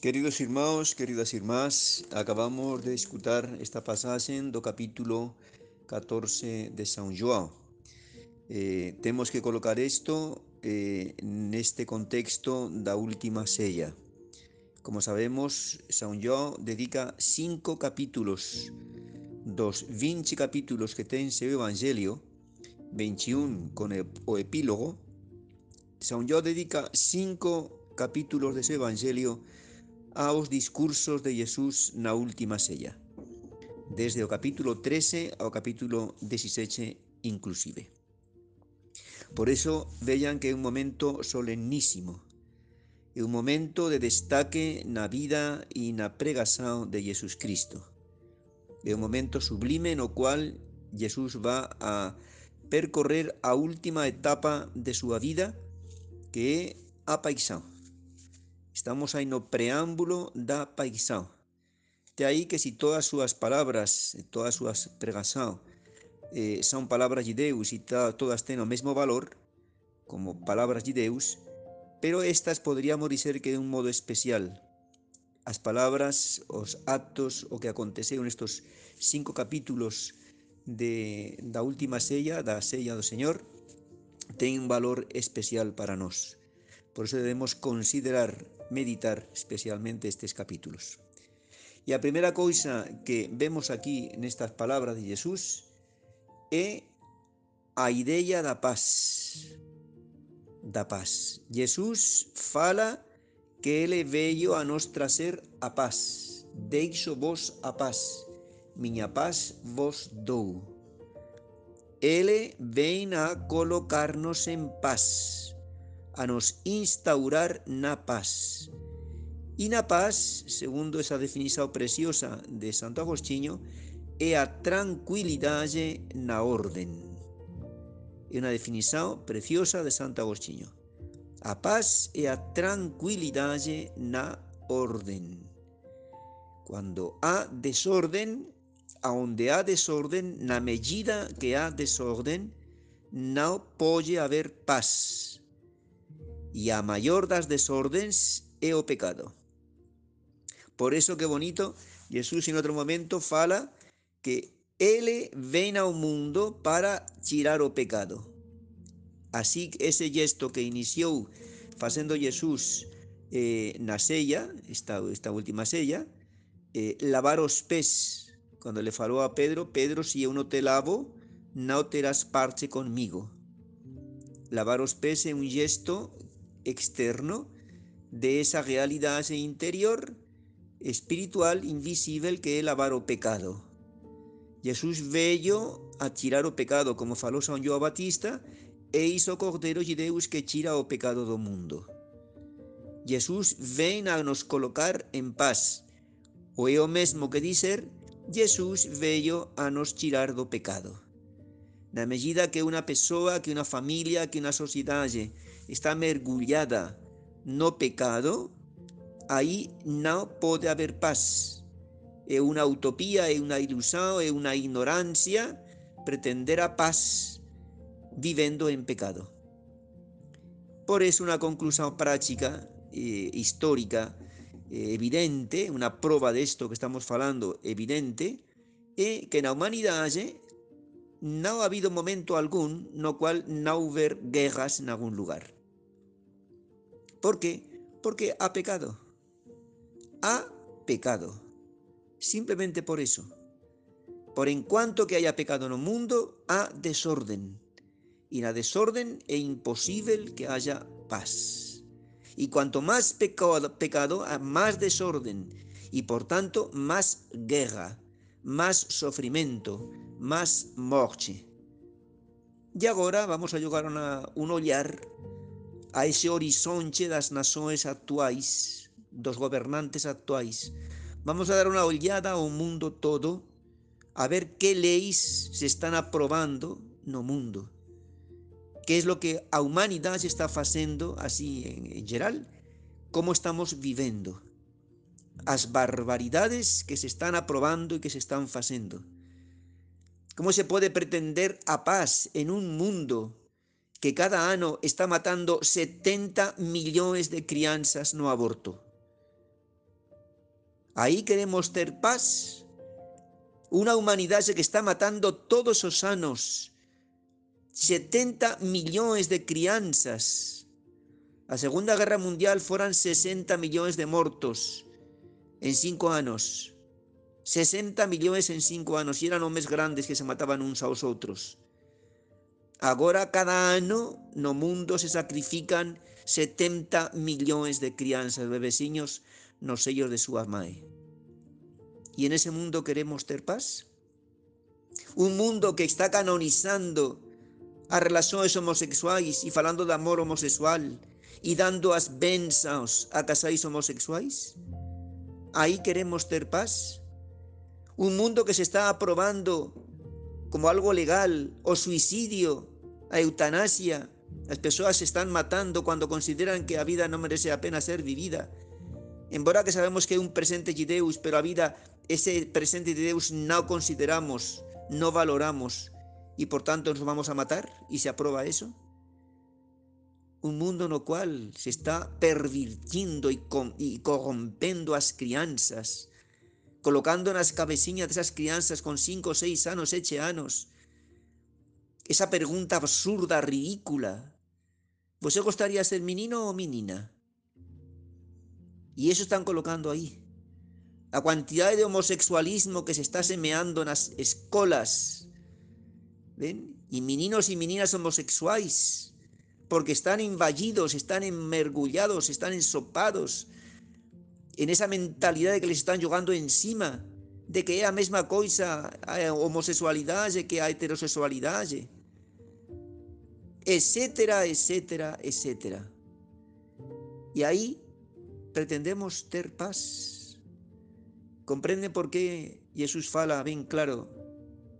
Queridos irmãos, queridas irmãs, acabamos de escutar esta passagem do capítulo 14 de São João. Eh, temos que colocar isto eh, neste contexto da última ceia. Como sabemos, São João dedica cinco capítulos dos 20 capítulos que ten seu Evangelio, 21 con o epílogo, São João dedica cinco capítulos de seu Evangelio aos discursos de Jesús na última sella, desde o capítulo 13 ao capítulo 17 inclusive. Por eso vean que é un momento solemnísimo, é un momento de destaque na vida e na pregação de Jesus Cristo. É un momento sublime no cual Jesús va a percorrer a última etapa de súa vida, que é a paixão Estamos aí no preámbulo da paixão. De aí que se todas as súas palabras, todas as súas pregação, eh, são palavras de Deus e todas têm o mesmo valor, como palavras de Deus, pero estas poderíamos dizer que de un modo especial. As palabras, os actos, o que aconteceu nestes cinco capítulos de, da última sella, da sella do Señor, ten un valor especial para nós. Por eso debemos considerar meditar especialmente estes capítulos. E a primeira cousa que vemos aquí nestas palabras de Jesús é a ideia da paz. Da paz. Jesús fala que ele veio a nos trazer a paz. Deixo vos a paz. Miña paz vos dou. Ele vem a colocar-nos en paz a nos instaurar na paz. E na paz, segundo esa definición preciosa de Santo Agostinho, é a tranquilidade na orden. É unha definición preciosa de Santo Agostinho. A paz é a tranquilidade na orden. Quando há desorden, aonde há desorden, na medida que há desorden, não pode haver paz e a maior das desordens é o pecado. Por eso que bonito, Jesús en outro momento fala que ele vem ao mundo para tirar o pecado. Así ese gesto que iniciou facendo Jesús eh, na sella, esta, esta última sella, eh, lavar cando le falou a Pedro, Pedro, si eu non te lavo, non terás parte conmigo. Lavar os pés é un gesto externo de esa realidad interior espiritual invisible que é lavar o pecado. Jesús veio a tirar o pecado, como falou São João Batista, e hizo Cordeiro de Deus que tira o pecado do mundo. Jesús vem a nos colocar en paz, o é o mesmo que dizer, Jesús veio a nos tirar do pecado. Na medida que unha persoa, que unha familia, que unha sociedade está mergulhada no pecado, aí não pode haver paz. É uma utopia, é uma ilusão, é uma ignorância pretender a paz vivendo em pecado. Por isso, uma conclusão prática, eh, histórica, eh, evidente, uma prova disto que estamos falando evidente, é que na humanidade não ha habido momento algum no qual não houver guerras em algum lugar. ¿Por qué? Porque ha pecado. Ha pecado. Simplemente por eso. Por en cuanto que haya pecado en el mundo, ha desorden. Y la desorden es imposible que haya paz. Y cuanto más pecado, más desorden. Y por tanto, más guerra, más sufrimiento, más morte. Y ahora vamos a llegar a un olhar a ese horizonte das nações actuais, dos gobernantes actuais. Vamos a dar unha olhada ao mundo todo, a ver que leis se están aprobando no mundo. Que é lo que a humanidade está facendo así en, en geral, como estamos vivendo. As barbaridades que se están aprobando e que se están facendo. Como se pode pretender a paz en un mundo que cada ano está matando 70 millóns de crianzas no aborto. Ahí queremos ter paz. Una humanidad que está matando todos os anos 70 millones de crianzas. La Segunda Guerra Mundial fueron 60 millones de muertos en cinco años. 60 millones en cinco años. Y eran hombres grandes que se mataban unos a los otros. Ahora cada año no mundo se sacrifican 70 millones de crianzas, bebeciños, nos sellos de su amae. ¿Y en ese mundo queremos ter paz? Un mundo que está canonizando a relaciones homosexuales y falando de amor homosexual y dando as a casais homosexuales? Ahí queremos ter paz. Un mundo que se está aprobando como algo legal o suicidio, a eutanasia. Las personas se están matando cuando consideran que la vida no merece la pena ser vivida. Embora que sabemos que hay un presente de Deus, pero a vida, ese presente de Deus no consideramos, no valoramos y por tanto nos vamos a matar y se aprueba eso. Un mundo en el cual se está pervirtiendo y, y corrompendo las crianzas, colocando en las cabeciñas esas crianzas con 5, 6 años, 7 años, esa pregunta absurda, ridícula. ¿Vos gustaría ser menino o menina? Y eso están colocando ahí. La cantidad de homosexualismo que se está semeando en las escuelas ¿Ven? Y meninos y meninas homosexuales, porque están invadidos, están enmergullados, están ensopados en esa mentalidad de que les están jugando encima, de que é a mesma coisa a homosexualidade que a heterosexualidade, etcétera, etcétera, etcétera. E aí pretendemos ter paz. Comprende por que Jesús fala ben claro,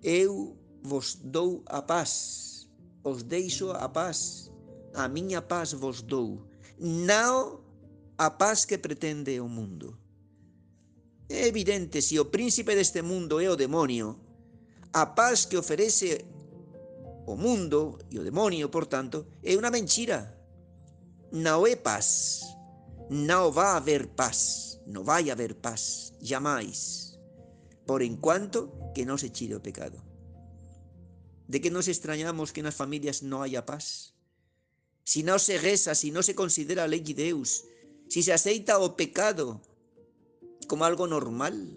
eu vos dou a paz, os deixo a paz, a miña paz vos dou, non a paz que pretende o mundo. Evidente, se o príncipe deste mundo é o demonio, a paz que oferece o mundo e o demonio, por tanto, é unha mentira. Não é paz. Não vai haver paz. Não vai haver paz. Jamais. Por enquanto que não se tire o pecado. ¿De qué nos extrañamos que en las familias no haya paz? Si no se reza, si no se considera ley de Deus, si se aceita o pecado como algo normal.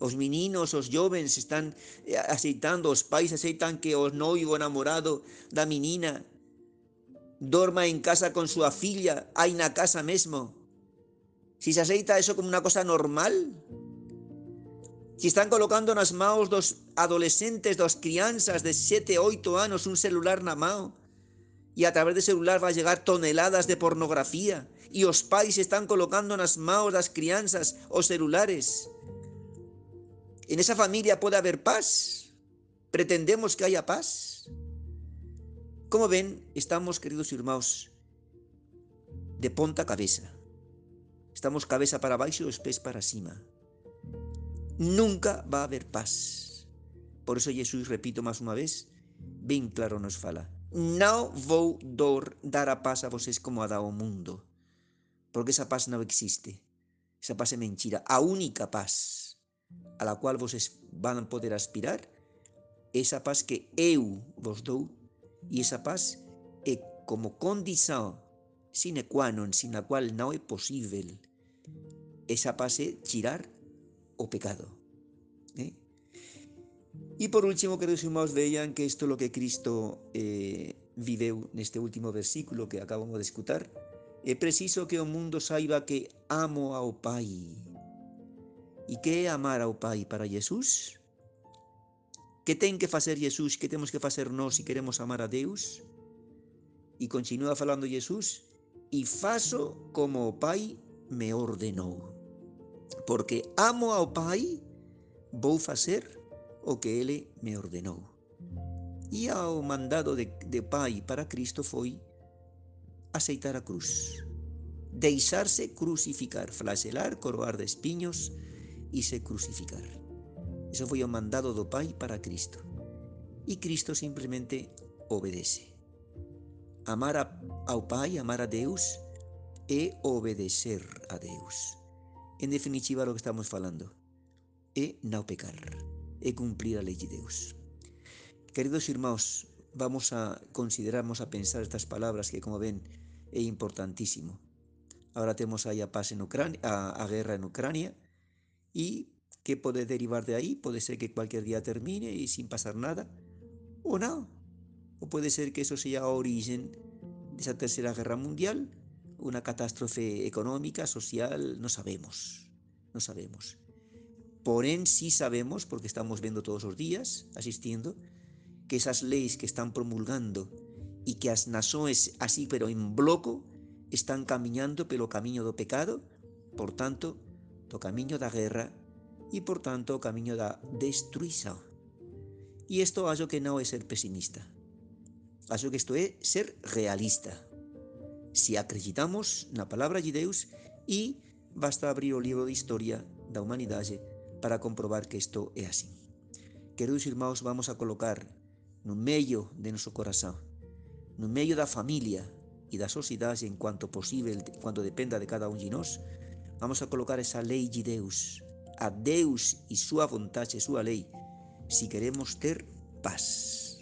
Os meninos, os jóvenes están eh, aceitando, os pais aceitan que o noivo enamorado da menina dorma en casa con su afilla, hay na casa mesmo. Si se aceita eso como una cosa normal, si están colocando en las manos dos adolescentes, dos crianzas de 7, 8 años un celular na mão y a través de celular va a llegar toneladas de pornografía y los pais están colocando en las manos las crianzas o celulares. En esa familia puede haber paz. Pretendemos que haya paz. Como ven, estamos, queridos hermanos, de ponta cabeza. Estamos cabeza para abajo y los pies para cima nunca va a haber paz. Por eso Jesús, repito más una vez, bien claro nos fala, no voy a dar a paz a vosotros como ha dado mundo, porque esa paz no existe, esa paz es mentira, a única paz a la cual vos van a poder aspirar, esa paz que eu vos dou, y esa paz es como condición sine qua non, sin la cual no es posible, esa paz es tirar o pecado. Y por último, queridos hermanos, vean que esto es lo que Cristo eh, en este último versículo que acabamos de escuchar. Es preciso que el mundo saiba que amo ao Pai. ¿Y qué es amar ao Pai para Jesús? ¿Qué ten que hacer Jesús? ¿Qué tenemos que hacer nós si queremos amar a Deus? Y continúa falando Jesús, y faço como o me ordenou porque amo ao Pai, vou facer o que Ele me ordenou. E ao mandado de, de Pai para Cristo foi aceitar a cruz, deixar-se crucificar, flagelar, coroar de espinhos e se crucificar. Eso foi o mandado do Pai para Cristo. E Cristo simplesmente obedece. Amar a, ao Pai, amar a Deus, é obedecer a Deus En definitiva, lo que estamos falando é não pecar, é cumplir a lei de Deus. Queridos irmãos, vamos a considerarmos a pensar estas palabras que, como ven, é importantísimo. Ahora temos aí a paz en Ucrania, a, a guerra en Ucrania, e que pode derivar de aí? Pode ser que cualquier día termine e sin pasar nada, ou non. Ou pode ser que eso sea a origen desa terceira guerra mundial, unha catástrofe económica, social, non sabemos, non sabemos. Porén, sí sabemos, porque estamos vendo todos os días, asistindo, que esas leis que están promulgando e que as nações, así pero en bloco, están camiñando pelo camiño do pecado, por tanto, do camiño da guerra e, por tanto, o camiño da destruição. E isto acho que non é ser pesimista. Acho que isto é ser realista. Si acreditamos na palabra de Deus e basta abrir o libro de historia da humanidade para comprobar que isto é así. Queridos irmãos, vamos a colocar no meio de noso corazón, no meio da familia e da sociedade en cuanto posible, cuando dependa de cada un de nós, vamos a colocar esa lei de Deus, a Deus e súa vontade, súa lei, si queremos ter paz.